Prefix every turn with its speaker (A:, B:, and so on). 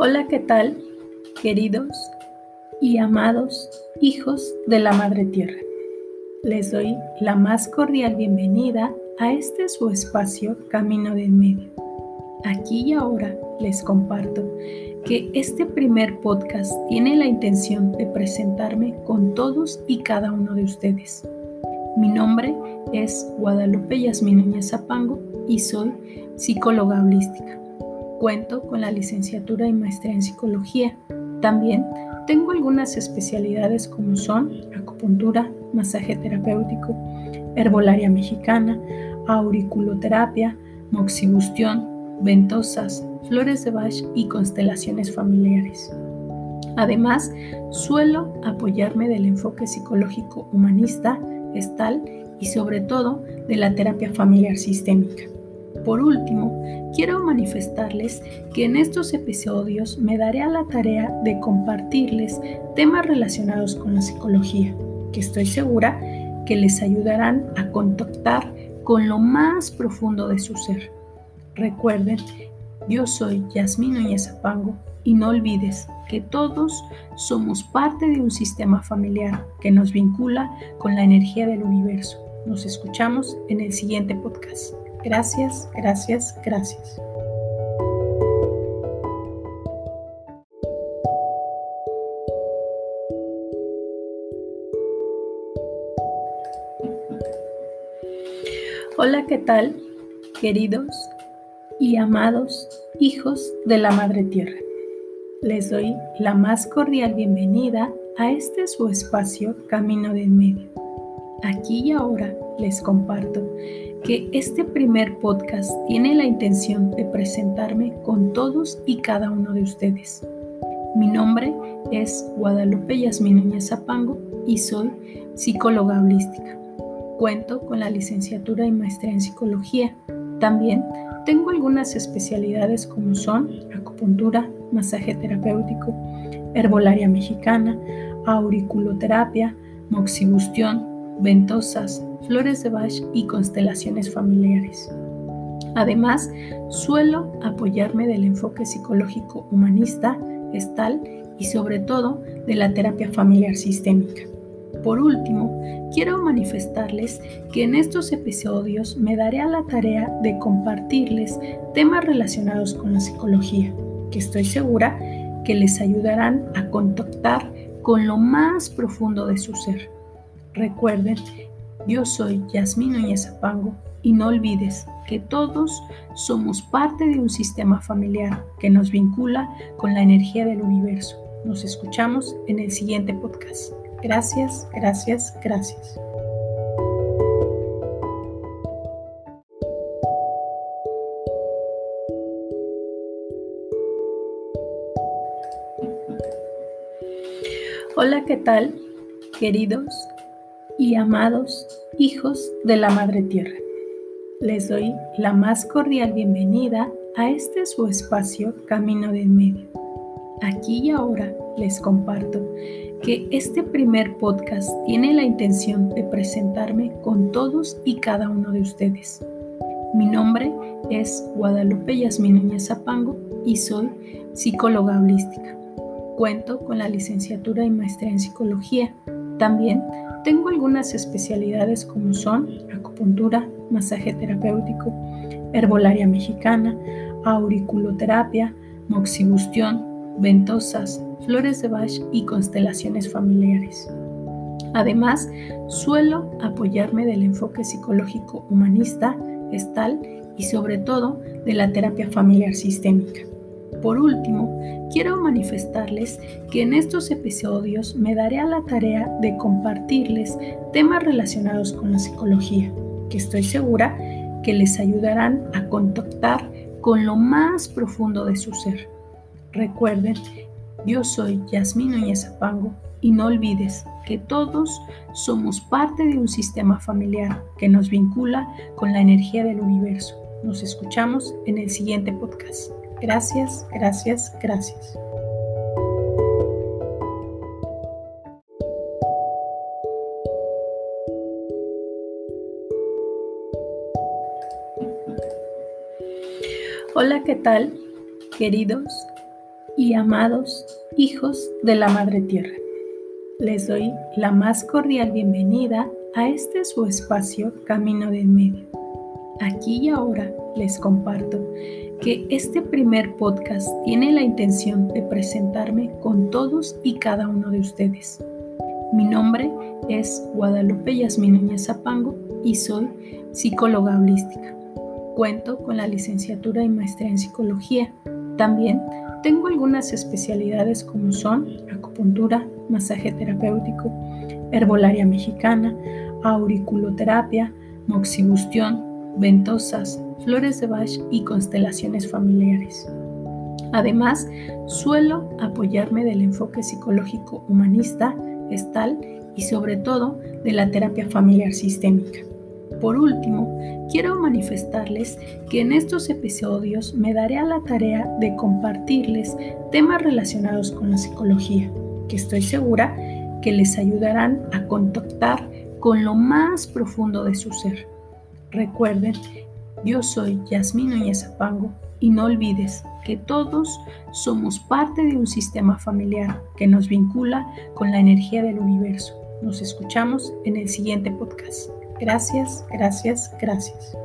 A: Hola, ¿qué tal, queridos y amados hijos de la Madre Tierra? Les doy la más cordial bienvenida a este su espacio Camino del Medio. Aquí y ahora les comparto que este primer podcast tiene la intención de presentarme con todos y cada uno de ustedes. Mi nombre es Guadalupe Yasmin Núñez Zapango y soy psicóloga holística. Cuento con la licenciatura y maestría en psicología. También tengo algunas especialidades como son acupuntura, masaje terapéutico, herbolaria mexicana, auriculoterapia, moxibustión, ventosas, flores de Bach y constelaciones familiares. Además, suelo apoyarme del enfoque psicológico humanista, estal y sobre todo de la terapia familiar sistémica. Por último, quiero manifestarles que en estos episodios me daré a la tarea de compartirles temas relacionados con la psicología, que estoy segura que les ayudarán a contactar con lo más profundo de su ser. Recuerden, yo soy Yasmin Núñez Apango y no olvides que todos somos parte de un sistema familiar que nos vincula con la energía del universo. Nos escuchamos en el siguiente podcast. Gracias, gracias, gracias. Hola, ¿qué tal, queridos y amados hijos de la Madre Tierra? Les doy la más cordial bienvenida a este su espacio Camino del Medio. Aquí y ahora les comparto que este primer podcast tiene la intención de presentarme con todos y cada uno de ustedes. Mi nombre es Guadalupe Yasmin Núñez Zapango y soy psicóloga holística. Cuento con la licenciatura y maestría en psicología. También tengo algunas especialidades como son acupuntura, masaje terapéutico, herbolaria mexicana, auriculoterapia, moxibustión, ventosas, flores de Bach y constelaciones familiares. Además, suelo apoyarme del enfoque psicológico humanista, estal y sobre todo de la terapia familiar sistémica. Por último, quiero manifestarles que en estos episodios me daré a la tarea de compartirles temas relacionados con la psicología, que estoy segura que les ayudarán a contactar con lo más profundo de su ser. Recuerden, yo soy Yasmin Núñez Apango y no olvides que todos somos parte de un sistema familiar que nos vincula con la energía del universo. Nos escuchamos en el siguiente podcast. Gracias, gracias, gracias. Hola, ¿qué tal, queridos y amados hijos de la Madre Tierra? Les doy la más cordial bienvenida a este su espacio Camino del Medio. Aquí y ahora les comparto que este primer podcast tiene la intención de presentarme con todos y cada uno de ustedes. Mi nombre es Guadalupe Yasmin Núñez Zapango y soy psicóloga holística. Cuento con la licenciatura y maestría en psicología. También tengo algunas especialidades como son acupuntura, masaje terapéutico, herbolaria mexicana, auriculoterapia, moxibustión, ventosas, flores de Bach y constelaciones familiares. Además, suelo apoyarme del enfoque psicológico humanista, estal y sobre todo de la terapia familiar sistémica. Por último, quiero manifestarles que en estos episodios me daré a la tarea de compartirles temas relacionados con la psicología, que estoy segura que les ayudarán a contactar con lo más profundo de su ser. Recuerden, yo soy Yasmin Núñez Apango y no olvides que todos somos parte de un sistema familiar que nos vincula con la energía del universo. Nos escuchamos en el siguiente podcast. Gracias, gracias, gracias. Hola, ¿qué tal, queridos y amados hijos de la Madre Tierra. Les doy la más cordial bienvenida a este su espacio Camino del Medio. Aquí y ahora les comparto que este primer podcast tiene la intención de presentarme con todos y cada uno de ustedes. Mi nombre es Guadalupe Yasmin Núñez Zapango y soy psicóloga holística. Cuento con la licenciatura y maestría en psicología. También tengo algunas especialidades como son acupuntura, masaje terapéutico, herbolaria mexicana, auriculoterapia, moxibustión, ventosas, flores de Bach y constelaciones familiares. Además, suelo apoyarme del enfoque psicológico humanista, gestal y sobre todo de la terapia familiar sistémica. Por último, quiero manifestarles que en estos episodios me daré a la tarea de compartirles temas relacionados con la psicología, que estoy segura que les ayudarán a contactar con lo más profundo de su ser. Recuerden, yo soy Yasmín Núñez Zapango y no olvides que todos somos parte de un sistema familiar que nos vincula con la energía del universo. Nos escuchamos en el siguiente podcast. Gracias, gracias, gracias.